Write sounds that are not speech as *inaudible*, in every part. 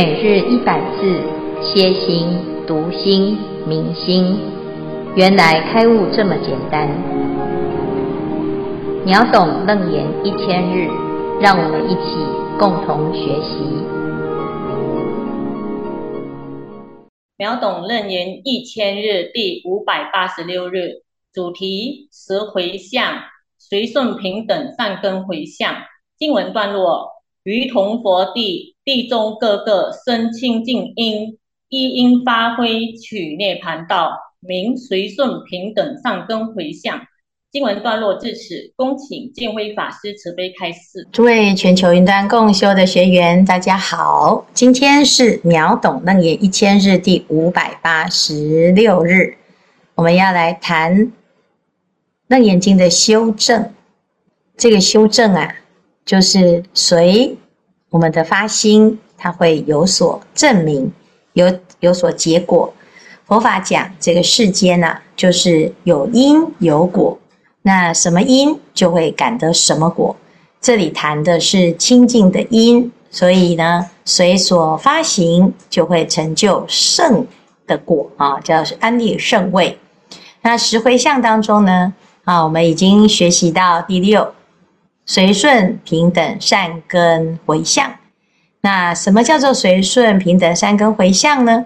每日一百字，歇心、读心、明心，原来开悟这么简单。秒懂楞严一千日，让我们一起共同学习。秒懂楞严一千日第五百八十六日，主题：十回向，随顺平等善根回向。经文段落。于同佛地，地中各个生清净因，一因发挥取涅盘道，名随顺平等上根回向。经文段落至此，恭请见辉法师慈悲开示。诸位全球云端共修的学员，大家好，今天是秒懂楞严一千日第五百八十六日，我们要来谈楞严经的修正。这个修正啊。就是随我们的发心，它会有所证明，有有所结果。佛法讲这个世间呢、啊，就是有因有果，那什么因就会感得什么果。这里谈的是清净的因，所以呢，随所发行就会成就圣的果啊，叫安立圣位。那十回向当中呢，啊，我们已经学习到第六。随顺平等善根回向，那什么叫做随顺平等善根回向呢？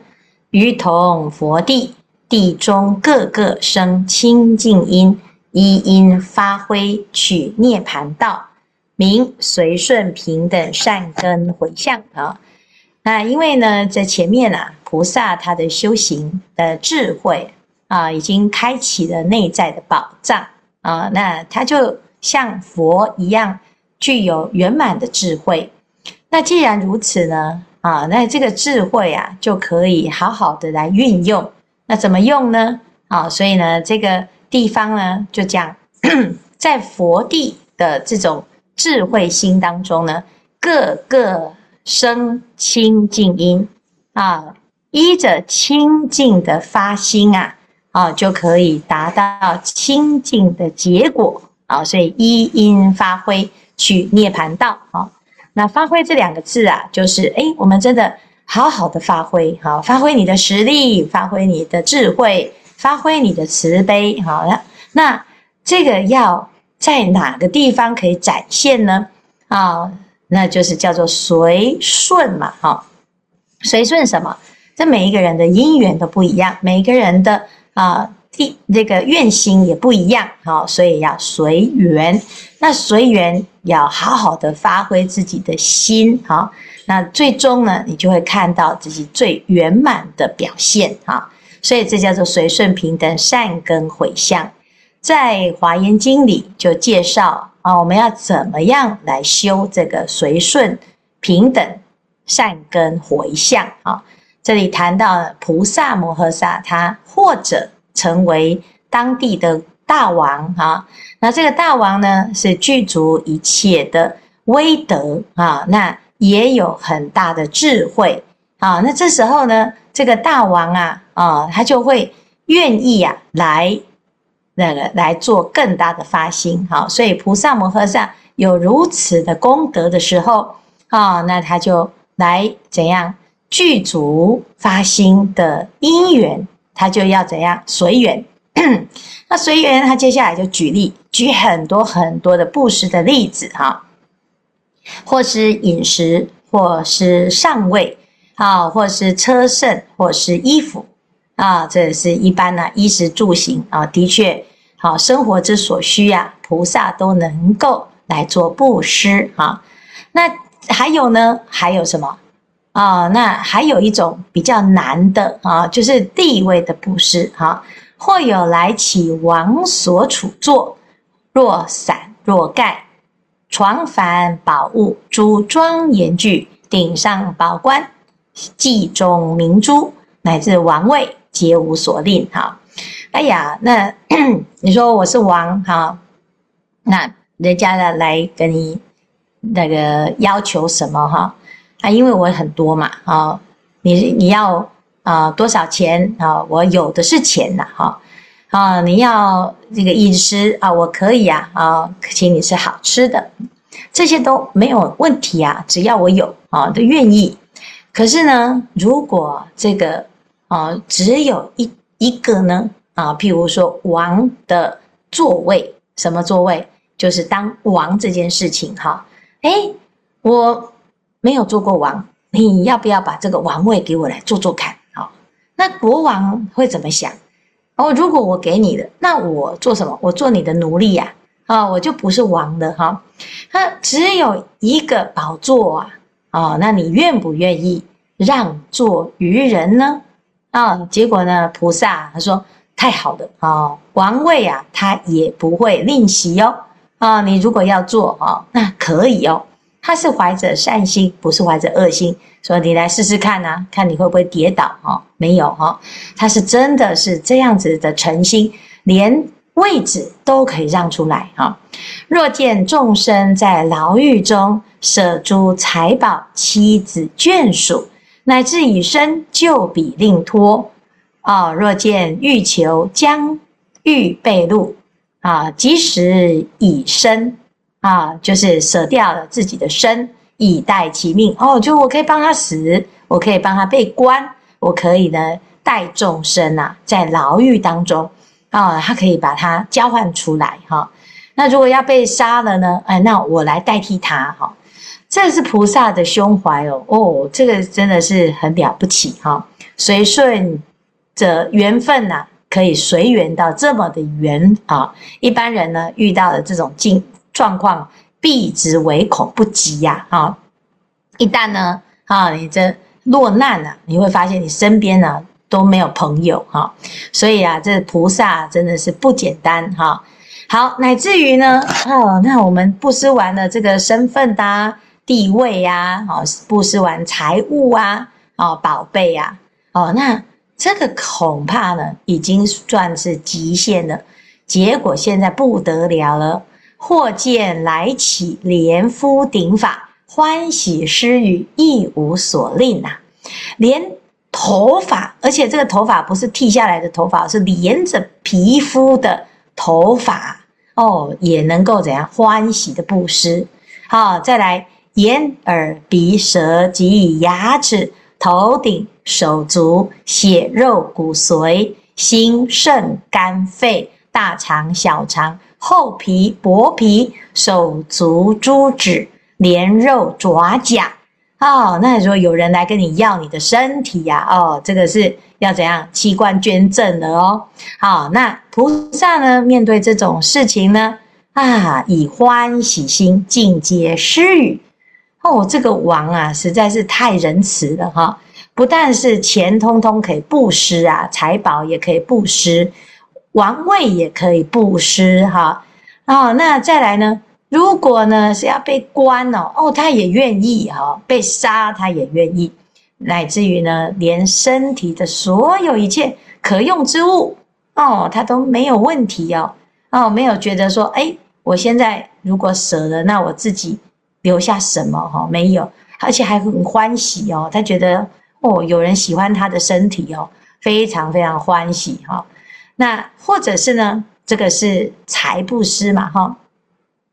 于同佛地，地中各个生清净因，一因发挥取涅盘道，名随顺平等善根回向啊。那因为呢，在前面啊，菩萨他的修行的智慧啊，已经开启了内在的宝藏啊，那他就。像佛一样具有圆满的智慧，那既然如此呢？啊，那这个智慧啊，就可以好好的来运用。那怎么用呢？啊，所以呢，这个地方呢，就讲 *clears throat* 在佛地的这种智慧心当中呢，各个生清净因啊，依着清净的发心啊，啊，就可以达到清净的结果。啊，所以一因发挥去涅槃道。好，那发挥这两个字啊，就是哎，我们真的好好的发挥，好，发挥你的实力，发挥你的智慧，发挥你的慈悲。好，了那这个要在哪个地方可以展现呢？啊，那就是叫做随顺嘛。好，随顺什么？这每一个人的因缘都不一样，每一个人的啊。第这个愿心也不一样，好，所以要随缘。那随缘要好好的发挥自己的心，好，那最终呢，你就会看到自己最圆满的表现，哈。所以这叫做随顺平等善根回向。在华严经里就介绍啊，我们要怎么样来修这个随顺平等善根回向啊？这里谈到菩萨摩诃萨，他或者。成为当地的大王啊，那这个大王呢，是具足一切的威德啊，那也有很大的智慧啊。那这时候呢，这个大王啊啊，他就会愿意啊来那个来做更大的发心。好，所以菩萨摩诃萨有如此的功德的时候啊，那他就来怎样具足发心的因缘。他就要怎样随缘？*clears throat* 那随缘，他接下来就举例，举很多很多的布施的例子哈，或是饮食，或是上位，啊，或是车胜，或是衣服，啊，这是一般呢，衣食住行啊，的确，好生活之所需啊，菩萨都能够来做布施啊。那还有呢？还有什么？啊、哦，那还有一种比较难的啊，就是地位的布施哈。或有来起王所处座，若伞若盖，幢幡宝物，诸庄严具，顶上宝冠，髻中明珠，乃至王位，皆无所令哈。哎呀，那 *clears throat* 你说我是王哈，那人家呢来跟你那个要求什么哈？啊，因为我很多嘛，啊，你你要啊、多少钱啊？我有的是钱呐，哈，啊，你要这个饮食啊，我可以啊，啊，请你吃好吃的，这些都没有问题啊，只要我有啊，都愿意。可是呢，如果这个啊只有一一个呢啊，譬如说王的座位，什么座位？就是当王这件事情哈，诶，我没有做过王，你要不要把这个王位给我来做做看？好，那国王会怎么想？哦，如果我给你的，那我做什么？我做你的奴隶呀，啊，我就不是王的哈。那只有一个宝座啊，哦，那你愿不愿意让座于人呢？啊，结果呢，菩萨他说太好了啊，王位啊，他也不会吝惜哟。啊，你如果要做啊，那可以哦。他是怀着善心，不是怀着恶心，所以你来试试看呐，看你会不会跌倒哈？没有哈，他是真的是这样子的诚心，连位置都可以让出来哈。若见众生在牢狱中舍诸财宝、妻子眷属，乃至以身就彼令托啊，若见欲求将欲被戮。啊，即使以身啊，就是舍掉了自己的身，以代其命。哦，就我可以帮他死，我可以帮他被关，我可以呢代众生啊，在牢狱当中啊，他可以把他交换出来哈、那如果要被杀了呢？哎，那我来代替他哈、这是菩萨的胸怀哦，哦，这个真的是很了不起哈、随顺着缘分呐、可以随缘到这么的缘啊！一般人呢遇到的这种境状况，避之唯恐不及呀！啊，一旦呢啊，你这落难了，你会发现你身边呢都没有朋友哈，所以啊，这菩萨真的是不简单哈。好，乃至于呢，哦，那我们布施完了这个身份呐、啊、地位呀，哦，布施完财物啊，哦，宝贝呀，哦，那。这个恐怕呢，已经算是极限了。结果现在不得了了，或见来起连敷顶法，欢喜施与，亦无所令呐、啊。连头发，而且这个头发不是剃下来的头发，是连着皮肤的头发哦，也能够怎样欢喜的布施。好，再来眼耳鼻舌及牙齿。头顶、手足、血肉骨髓、心肾肝肺、大肠、小肠、厚皮、薄皮、手足诸指、连肉爪甲。哦，那如果有人来跟你要你的身体呀、哦，这个是要怎样器官捐赠的哦。好，那菩萨呢，面对这种事情呢，啊，以欢喜心尽皆施与。哦，这个王啊，实在是太仁慈了哈！不但是钱通通可以布施啊，财宝也可以布施，王位也可以布施哈。哦，那再来呢？如果呢是要被关哦，哦，他也愿意哈，被杀他也愿意，乃至于呢，连身体的所有一切可用之物哦，他都没有问题哦，哦，没有觉得说，哎，我现在如果舍了，那我自己。留下什么哈？没有，而且还很欢喜哦。他觉得哦，有人喜欢他的身体哦，非常非常欢喜哈。那或者是呢，这个是财布施嘛哈？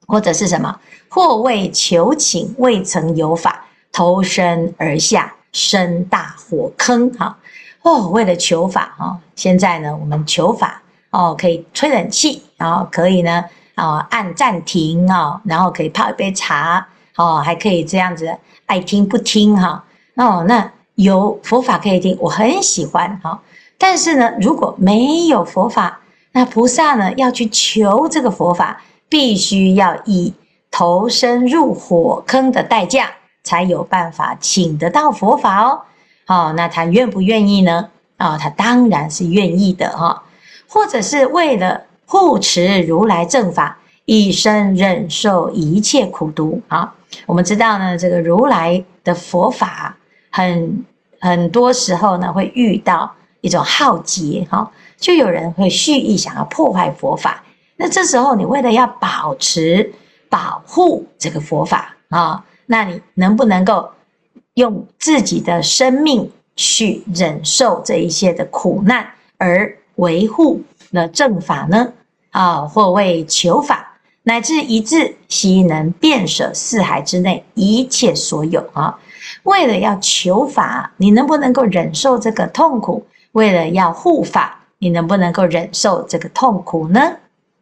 或者是什么？或为求请，未曾有法，投身而下，生大火坑哈。哦，为了求法哈，现在呢，我们求法哦，可以吹冷气，然后可以呢，啊，按暂停哦，然后可以泡一杯茶。哦，还可以这样子，爱听不听哈。哦，那有佛法可以听，我很喜欢哈。但是呢，如果没有佛法，那菩萨呢要去求这个佛法，必须要以投身入火坑的代价，才有办法请得到佛法哦。哦，那他愿不愿意呢？啊、哦，他当然是愿意的哈。或者是为了护持如来正法。一生忍受一切苦毒啊！我们知道呢，这个如来的佛法很很多时候呢会遇到一种浩劫哈，就有人会蓄意想要破坏佛法。那这时候你为了要保持保护这个佛法啊，那你能不能够用自己的生命去忍受这一些的苦难，而维护了正法呢？啊，或为求法。乃至一致，悉能遍舍四海之内一切所有啊！为了要求法，你能不能够忍受这个痛苦？为了要护法，你能不能够忍受这个痛苦呢？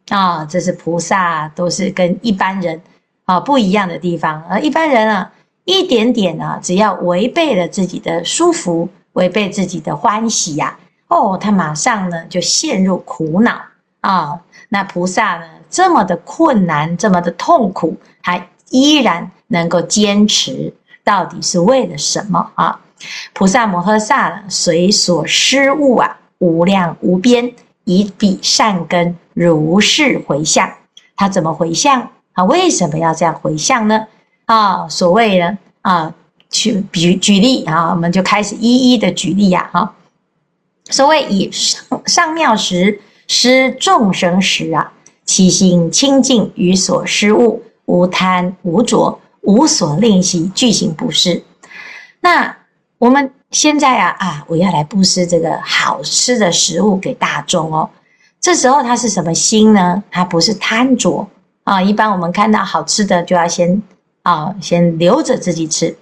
啊，这是菩萨都是跟一般人啊不一样的地方。而一般人啊，一点点啊，只要违背了自己的舒服，违背自己的欢喜呀，哦，他马上呢就陷入苦恼啊。那菩萨呢，这么的困难，这么的痛苦，还依然能够坚持，到底是为了什么啊？菩萨摩诃萨呢，随所施物啊，无量无边，以彼善根如是回向。他怎么回向？他为什么要这样回向呢？啊，所谓呢啊，去举举例啊，我们就开始一一的举例呀。哈，所谓以上上妙时施众生时啊，其心清净，于所施物无贪无着，无所吝惜，具行布施。那我们现在啊啊，我要来布施这个好吃的食物给大众哦。这时候他是什么心呢？他不是贪着啊。一般我们看到好吃的，就要先啊先留着自己吃。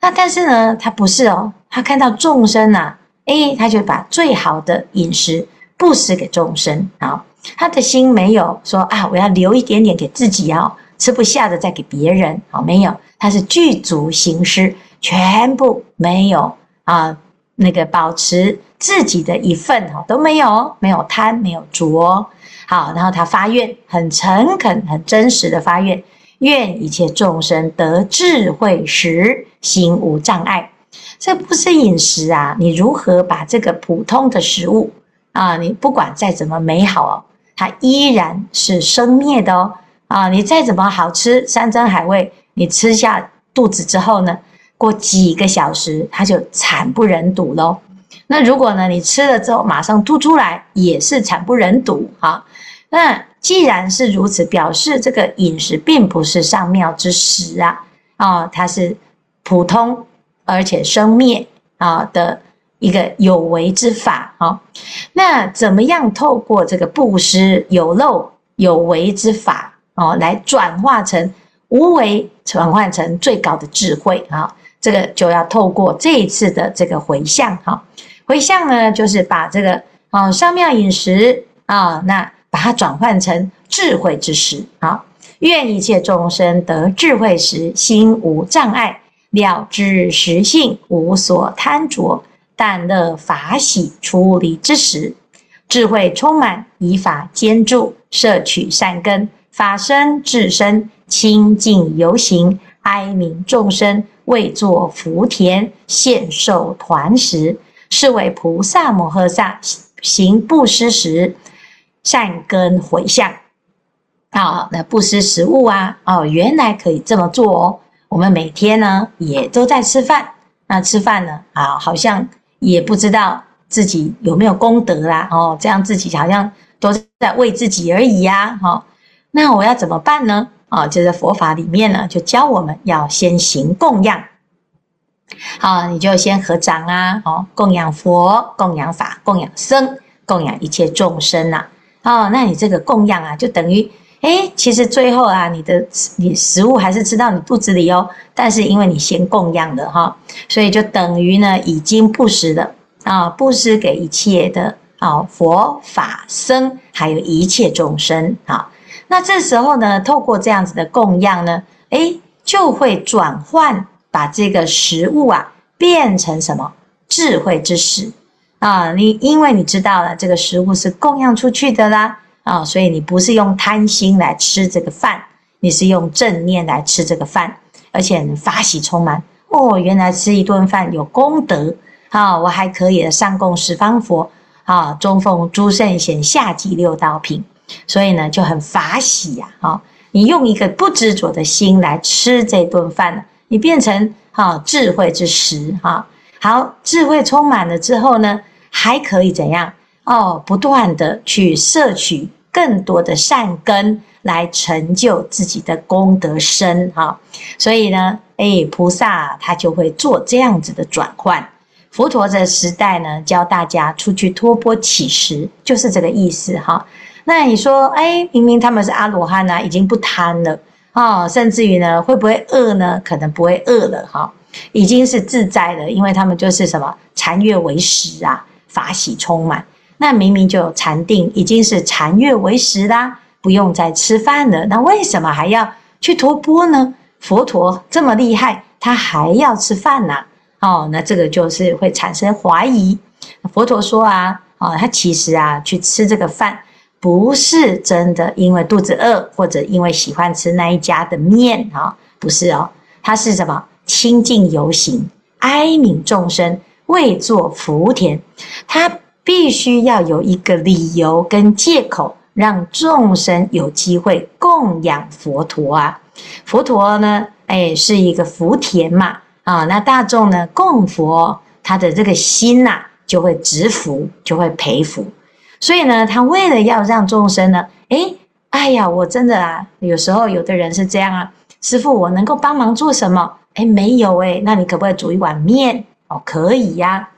那但是呢，他不是哦。他看到众生、啊，诶，他就把最好的饮食布施给众生啊。他的心没有说啊，我要留一点点给自己哦，吃不下的再给别人啊，没有。他是具足行施。全部没有啊，那个保持自己的一份哈都没有，没有贪，没有着。好，然后他发愿，很诚恳、很真实的发愿，愿一切众生得智慧时，心无障碍。这不是饮食啊，你如何把这个普通的食物啊，你不管再怎么美好哦，它依然是生灭的哦。啊，你再怎么好吃，山珍海味，你吃下肚子之后呢？过几个小时，它就惨不忍睹喽。那如果呢，你吃了之后马上吐出来，也是惨不忍睹哈。那既然是如此，表示这个饮食并不是上妙之食啊，啊，它是普通而且生灭啊的一个有为之法啊。那怎么样透过这个布施有漏有为之法哦，来转化成无为，转换成最高的智慧啊？这个就要透过这一次的这个回向哈，回向呢就是把这个啊上妙饮食啊，那把它转换成智慧之食啊，愿一切众生得智慧时，心无障碍，了知实性，无所贪着，但乐法喜出离之时，智慧充满，以法兼助，摄取善根，法身智身清净游行，哀悯众生。为作福田，献受团食，是为菩萨摩诃萨行布施时善根回向。好，那布施食物啊，哦，原来可以这么做哦。我们每天呢也都在吃饭，那吃饭呢啊，好像也不知道自己有没有功德啦，哦，这样自己好像都在为自己而已呀，哈。那我要怎么办呢？啊，就在佛法里面呢，就教我们要先行供养。好，你就先合掌啊，哦，供养佛，供养法，供养僧，供养一切众生呐。哦，那你这个供养啊，就等于，诶，其实最后啊，你的你食物还是吃到你肚子里哦。但是因为你先供养了哈，所以就等于呢，已经布施了啊，布施给一切的啊佛法僧，还有一切众生啊。那这时候呢，透过这样子的供养呢，诶，就会转换，把这个食物啊变成什么智慧之食啊？你因为你知道了这个食物是供养出去的啦啊，所以你不是用贪心来吃这个饭，你是用正念来吃这个饭，而且你法喜充满哦。原来吃一顿饭有功德啊！我还可以上供十方佛啊，中奉诸圣贤，下济六道品。所以呢，就很法喜呀！啊，你用一个不执着的心来吃这顿饭，你变成哈智慧之食哈。好，智慧充满了之后呢，还可以怎样？哦，不断的去摄取更多的善根，来成就自己的功德身哈。所以呢，诶，菩萨他就会做这样子的转换。佛陀的时代呢，教大家出去托钵乞食，就是这个意思哈。那你说，哎，明明他们是阿罗汉啊，已经不贪了啊，甚至于呢，会不会饿呢？可能不会饿了哈。已经是自在了，因为他们就是什么禅悦为食啊，法喜充满。那明明就有禅定，已经是禅悦为食啦，不用再吃饭了。那为什么还要去托钵呢？佛陀这么厉害，他还要吃饭呢、哦，那这个就是会产生怀疑。佛陀说啊，哦，他其实啊去吃这个饭，不是真的因为肚子饿，或者因为喜欢吃那一家的面啊、不是哦，他是什么？清净游行，哀悯众生，为作福田。他。必须要有一个理由跟借口，让众生有机会供养佛陀啊。佛陀呢，哎，是一个福田嘛，啊，那大众呢供佛，他的这个心呐、啊，就会植福，就会培福。所以呢，他为了要让众生呢，哎，哎呀，我真的啊，有时候有的人是这样啊，师父，我能够帮忙做什么？哎，没有哎，那你可不可以煮一碗面？哦，可以呀，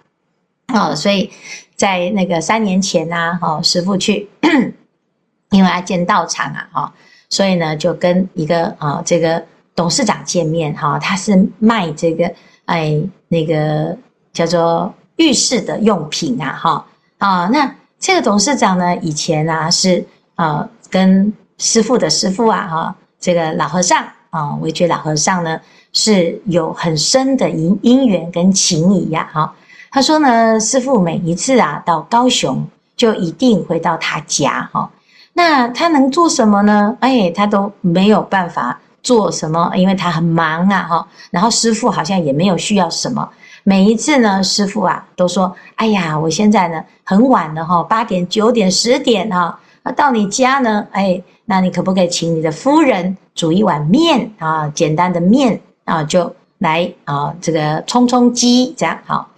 啊，所以。在那个三年前呐，哈，师父去，*clears throat* 因为要建道场啊，哈，所以呢，就跟一个啊，这个董事长见面，哈，他是卖这个，哎，那个叫做浴室的用品啊，哈，啊，那这个董事长呢，以前啊是啊，跟师父的师父啊，哈，这个老和尚啊，惟觉老和尚呢，是有很深的因因缘跟情谊呀，哈。他说呢，师父每一次啊到高雄，就一定回到他家哈。那他能做什么呢？哎，他都没有办法做什么，因为他很忙啊哈。然后师父好像也没有需要什么。每一次呢，师父啊都说：“哎呀，我现在呢很晚了哈，八点、九点、十点哈，那到你家呢，哎，那你可不可以请你的夫人煮一碗面啊？简单的面啊，就来啊，这个充充饥这样好。”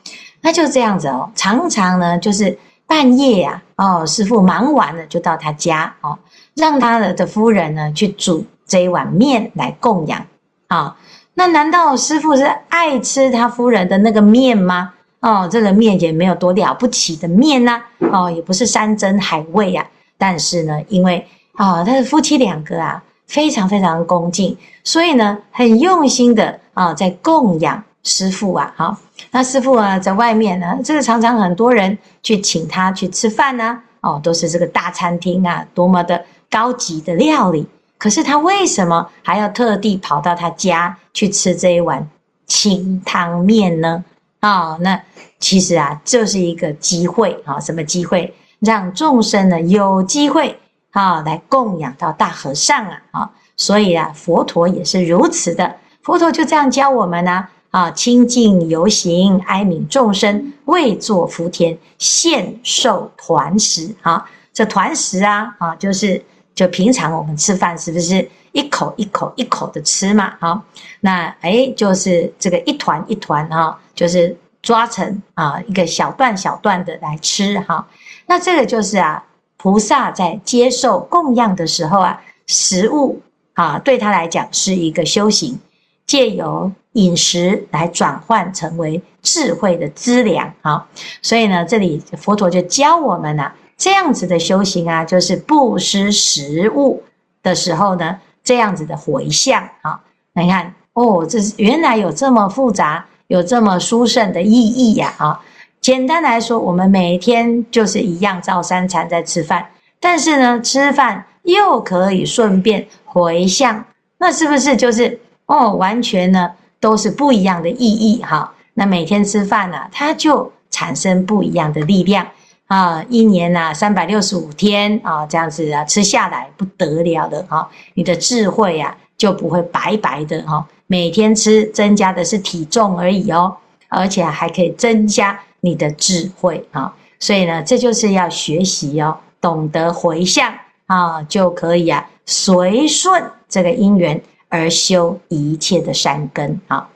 那就这样子哦，常常呢就是半夜啊，哦，师父忙完了就到他家哦，让他的的夫人呢去煮这一碗面来供养啊。那难道师父是爱吃他夫人的那个面吗？哦，这个面也没有多了不起的面呐，哦，也不是山珍海味啊。但是呢，因为啊，他的夫妻两个啊非常非常恭敬，所以呢很用心的啊在供养。师父啊，好，那师父啊，在外面呢，这个常常很多人去请他去吃饭呢，哦，都是这个大餐厅啊，多么的高级的料理。可是他为什么还要特地跑到他家去吃这一碗清汤面呢？啊，那其实啊，就是一个机会啊，什么机会？让众生呢有机会啊来供养到大和尚啊，啊，所以啊，佛陀也是如此的，佛陀就这样教我们呢。啊，清净游行，哀悯众生，为作福田，现受团食。啊，这团食啊，啊，就是就平常我们吃饭是不是一口一口一口的吃嘛？好，那诶就是这个一团一团哈，就是抓成啊一个小段小段的来吃哈。那这个就是啊，菩萨在接受供养的时候啊，食物啊对他来讲是一个修行，借由。饮食来转换成为智慧的资粮，好，所以呢，这里佛陀就教我们呐、这样子的修行啊，就是不失食物的时候呢，这样子的回向，啊，你看哦，这是原来有这么复杂，有这么殊胜的意义呀，啊，简单来说，我们每天就是一样照三餐在吃饭，但是呢，吃饭又可以顺便回向，那是不是就是哦，完全呢？都是不一样的意义哈，那每天吃饭呢，它就产生不一样的力量。啊！一年呐，三百六十五天啊，这样子啊，吃下来不得了的哈，你的智慧呀就不会白白的哈。每天吃增加的是体重而已哦，而且还可以增加你的智慧啊！所以呢，这就是要学习哦，懂得回向啊，就可以啊，随顺这个因缘。而修一切的善根，好，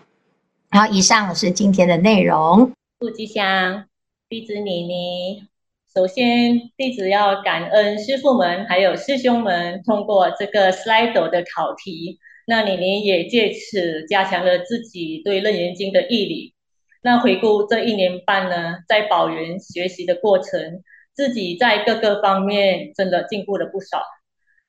好，以上是今天的内容。祝吉祥，弟子妮妮。首先，弟子要感恩师父们还有师兄们通过这个 Slido 的考题，那妮妮也借此加强了自己对《楞严经》的义理。那回顾这一年半呢，在宝源学习的过程，自己在各个方面真的进步了不少。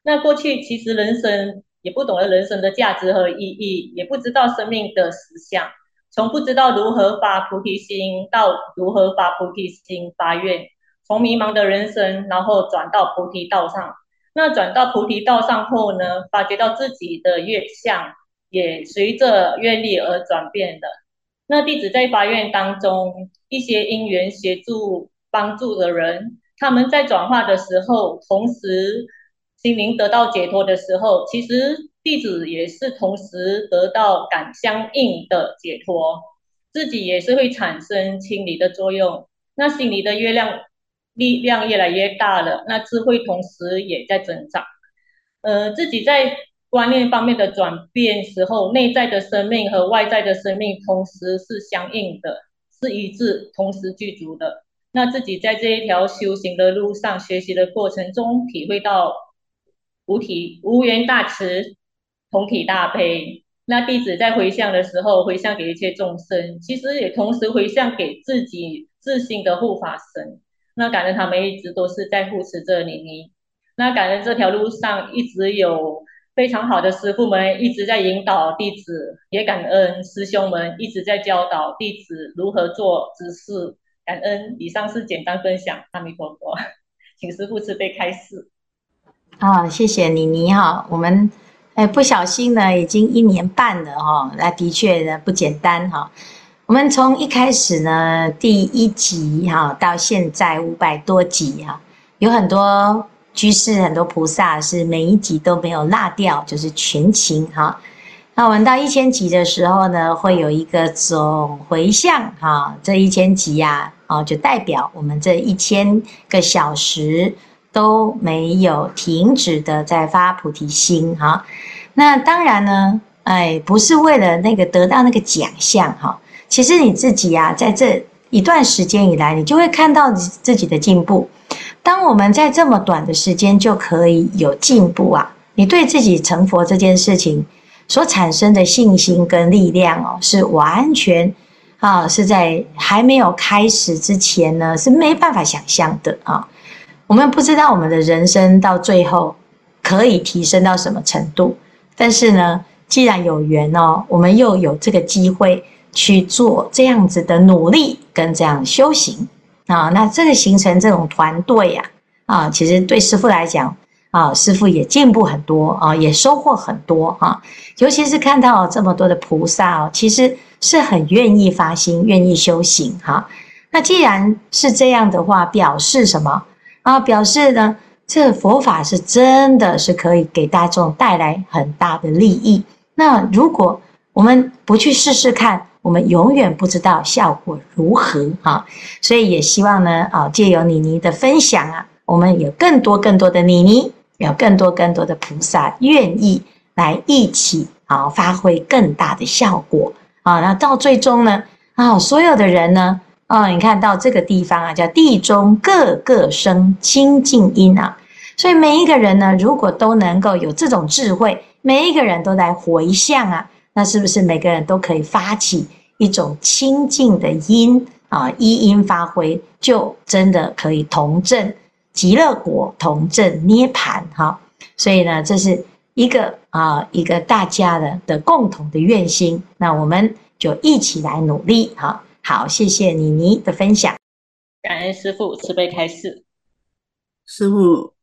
那过去其实人生。也不懂得人生的价值和意义，也不知道生命的实相，从不知道如何发菩提心到如何发菩提心发愿，从迷茫的人生，然后转到菩提道上。那转到菩提道上后呢，发觉到自己的月相也随着愿力而转变的。那弟子在发愿当中，一些因缘协助帮助的人，他们在转化的时候，同时心灵得到解脱的时候，其实弟子也是同时得到感相应的解脱，自己也是会产生清理的作用。那心里的月亮力量越来越大了，那智慧同时也在增长。呃，自己在。观念方面的转变时候，内在的生命和外在的生命同时是相应的，是一致，同时具足的。那自己在这一条修行的路上，学习的过程中，体会到无体无缘大慈，同体大悲。那弟子在回向的时候，回向给一切众生，其实也同时回向给自己自心的护法神。那感恩他们一直都是在护持着妮妮。那感恩这条路上一直有。非常好的师傅们一直在引导弟子，也感恩师兄们一直在教导弟子如何做执事。感恩以上是简单分享，阿弥陀佛，*laughs* 请师傅慈悲开示。啊，谢谢妮妮哈，我们哎不小心呢，已经一年半了哈，那的确呢不简单哈。我们从一开始呢第一集哈到现在五百多集哈，有很多。居士很多菩萨是每一集都没有落掉，就是全勤哈。那我们到一千集的时候呢，会有一个总回向哈。这一千集呀，啊，就代表我们这一千个小时都没有停止的在发菩提心哈。那当然呢，哎，不是为了那个得到那个奖项哈。其实你自己呀，在这一段时间以来，你就会看到自己的进步。当我们在这么短的时间就可以有进步啊，你对自己成佛这件事情所产生的信心跟力量哦，是完全啊，是在还没有开始之前呢，是没办法想象的啊。我们不知道我们的人生到最后可以提升到什么程度，但是呢，既然有缘哦，我们又有这个机会去做这样子的努力跟这样修行。啊，那这个形成这种团队呀，啊，其实对师父来讲，啊，师父也进步很多啊，也收获很多啊，尤其是看到这么多的菩萨哦，其实是很愿意发心、愿意修行哈。那既然是这样的话，表示什么啊？表示呢，这佛法是真的是可以给大众带来很大的利益。那如果我们不去试试看，我们永远不知道效果如何啊，所以也希望呢啊，借由妮妮的分享啊，我们有更多更多的妮妮，有更多更多的菩萨愿意来一起啊，发挥更大的效果啊。那到最终呢啊，所有的人呢啊，你看到这个地方啊，叫地中各个生清净音啊，所以每一个人呢，如果都能够有这种智慧，每一个人都来回向啊。那是不是每个人都可以发起一种清净的音啊？一音发挥，就真的可以同证极乐国，同证涅槃哈。所以呢，这是一个啊，一个大家的的共同的愿心。那我们就一起来努力哈。好，谢谢妮妮的分享。感恩师父慈悲开示。师父，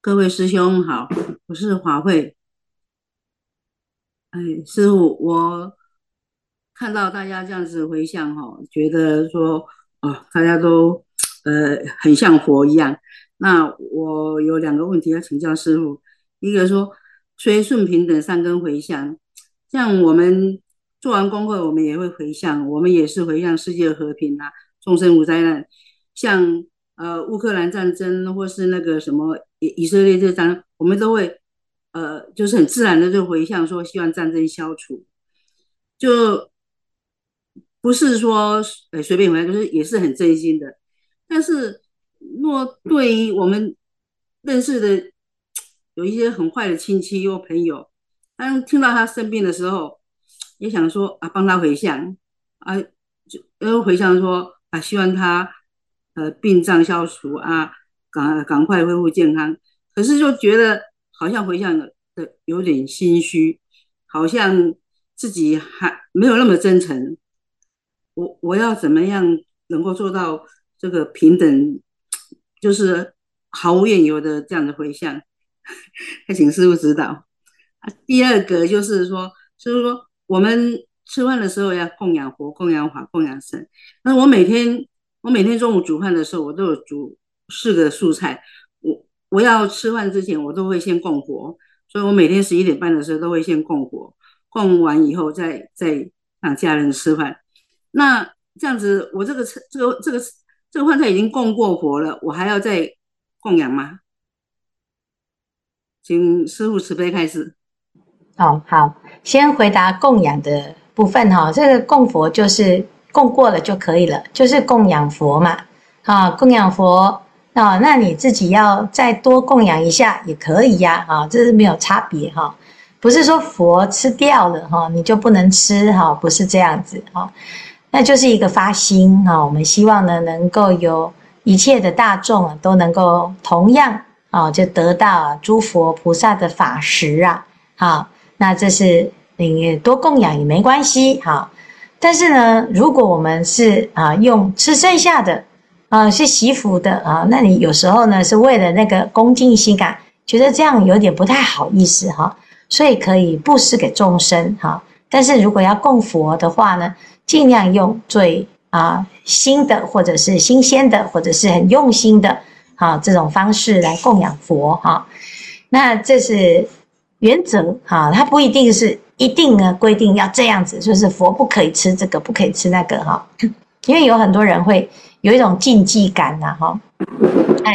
各位师兄好，我是华慧。哎，师傅，我看到大家这样子回向哈，觉得说哦，大家都呃很像佛一样。那我有两个问题要请教师傅，一个说随顺平等善根回向，像我们做完功课，我们也会回向，我们也是回向世界和平啊，众生无灾难。像呃乌克兰战争或是那个什么以以色列这战，我们都会。呃，就是很自然的就回向说，希望战争消除，就不是说呃随便回来，就是也是很真心的。但是若对于我们认识的有一些很坏的亲戚或朋友，当听到他生病的时候，也想说啊帮他回向啊，就又回向说啊希望他呃病障消除啊，赶赶快恢复健康。可是就觉得。好像回向的有点心虚，好像自己还没有那么真诚，我我要怎么样能够做到这个平等，就是毫无怨尤的这样的回向？*laughs* 还请师父指导。第二个就是说，就是说我们吃饭的时候要供养佛、供养法、供养僧。那我每天我每天中午煮饭的时候，我都有煮四个素菜。我要吃饭之前，我都会先供佛，所以我每天十一点半的时候都会先供佛，供完以后再再让家人吃饭。那这样子，我这个这个这个这个饭菜已经供过佛了，我还要再供养吗？请师父慈悲开示。哦，好，先回答供养的部分哈。这个供佛就是供过了就可以了，就是供养佛嘛。啊，供养佛啊，那你自己要再多供养一下也可以呀。啊，这是没有差别哈，不是说佛吃掉了哈，你就不能吃哈，不是这样子哈。那就是一个发心哈，我们希望呢，能够有一切的大众啊都能够同样啊，就得到诸佛菩萨的法食啊，好。那这是你多供养也没关系哈，但是呢，如果我们是啊用吃剩下的啊是惜福的啊，那你有时候呢是为了那个恭敬心感，觉得这样有点不太好意思哈，所以可以布施给众生哈。但是如果要供佛的话呢，尽量用最啊新的或者是新鲜的或者是很用心的啊这种方式来供养佛哈。那这是。原则哈，它不一定是一定呢规定要这样子，就是佛不可以吃这个，不可以吃那个哈。*coughs* 因为有很多人会有一种禁忌感呐哈，哎，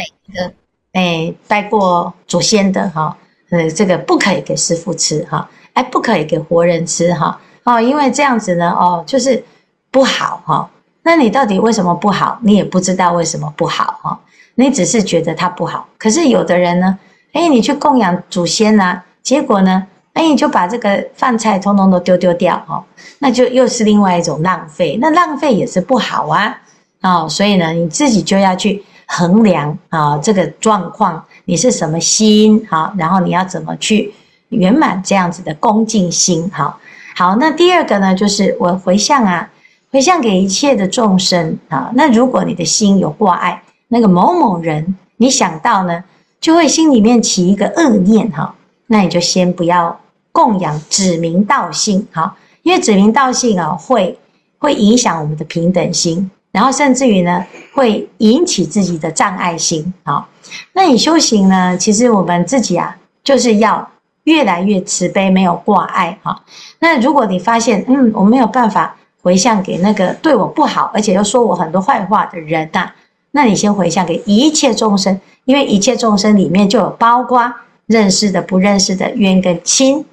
哎，拜过祖先的哈，呃，这个不可以给师父吃哈，哎，不可以给活人吃哈，哦，因为这样子呢，哦，就是不好哈。那你到底为什么不好？你也不知道为什么不好哈，你只是觉得它不好。可是有的人呢，哎，你去供养祖先呐。结果呢？哎，你就把这个饭菜通通都丢丢掉哦，那就又是另外一种浪费。那浪费也是不好啊，哦，所以呢，你自己就要去衡量啊，这个状况你是什么心好，然后你要怎么去圆满这样子的恭敬心好。好，那第二个呢，就是我回向啊，回向给一切的众生啊。那如果你的心有挂碍，那个某某人，你想到呢，就会心里面起一个恶念哈。那你就先不要供养指名道姓，好，因为指名道姓啊，会会影响我们的平等心，然后甚至于呢，会引起自己的障碍心，好。那你修行呢，其实我们自己啊，就是要越来越慈悲，没有挂碍，哈。那如果你发现，嗯，我没有办法回向给那个对我不好，而且又说我很多坏话的人呐，那你先回向给一切众生，因为一切众生里面就有包括。认识的、不认识的，冤跟亲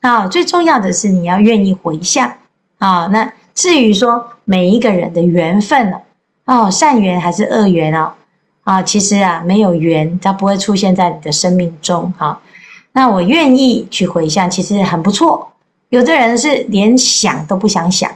啊，最重要的是你要愿意回向啊。那至于说每一个人的缘分，哦，善缘还是恶缘哦，啊，其实啊，没有缘，它不会出现在你的生命中哈。那我愿意去回向，其实很不错。有的人是连想都不想想，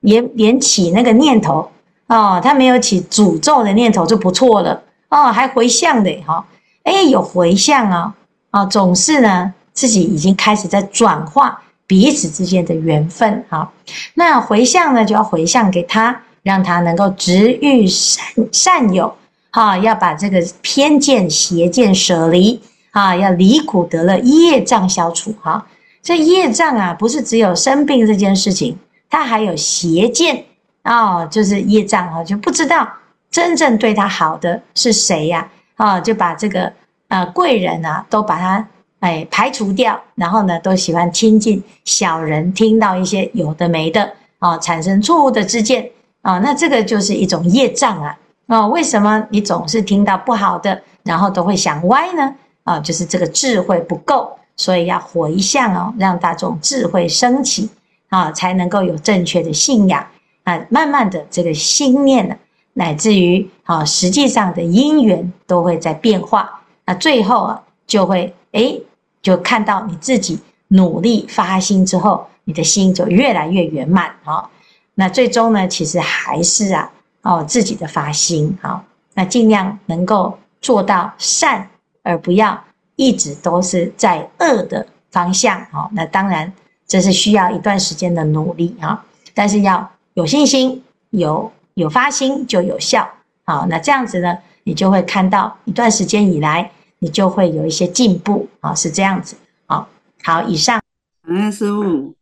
连连起那个念头哦，他没有起诅咒的念头就不错了哦，还回向的哈，哎，有回向啊。啊，总是呢，自己已经开始在转化彼此之间的缘分。好，那回向呢，就要回向给他，让他能够值遇善善友。哈，要把这个偏见邪见舍离。啊，要离苦得乐，业障消除。哈，这业障啊，不是只有生病这件事情，他还有邪见啊，就是业障啊，就不知道真正对他好的是谁呀？啊，就把这个。啊，贵人啊，都把他哎排除掉，然后呢，都喜欢亲近小人，听到一些有的没的啊，产生错误的知见啊，那这个就是一种业障啊啊！为什么你总是听到不好的，然后都会想歪呢？啊，就是这个智慧不够，所以要回向哦，让大众智慧升起啊，才能够有正确的信仰啊，慢慢的这个心念呢，乃至于啊，实际上的因缘都会在变化。那最后啊，就会诶，就看到你自己努力发心之后，你的心就越来越圆满啊。那最终呢，其实还是啊，哦，自己的发心好，那尽量能够做到善，而不要一直都是在恶的方向啊。那当然，这是需要一段时间的努力啊，但是要有信心有有发心就有效。好，那这样子呢，你就会看到一段时间以来，你就会有一些进步啊，是这样子。好，好，以上。哎，师父。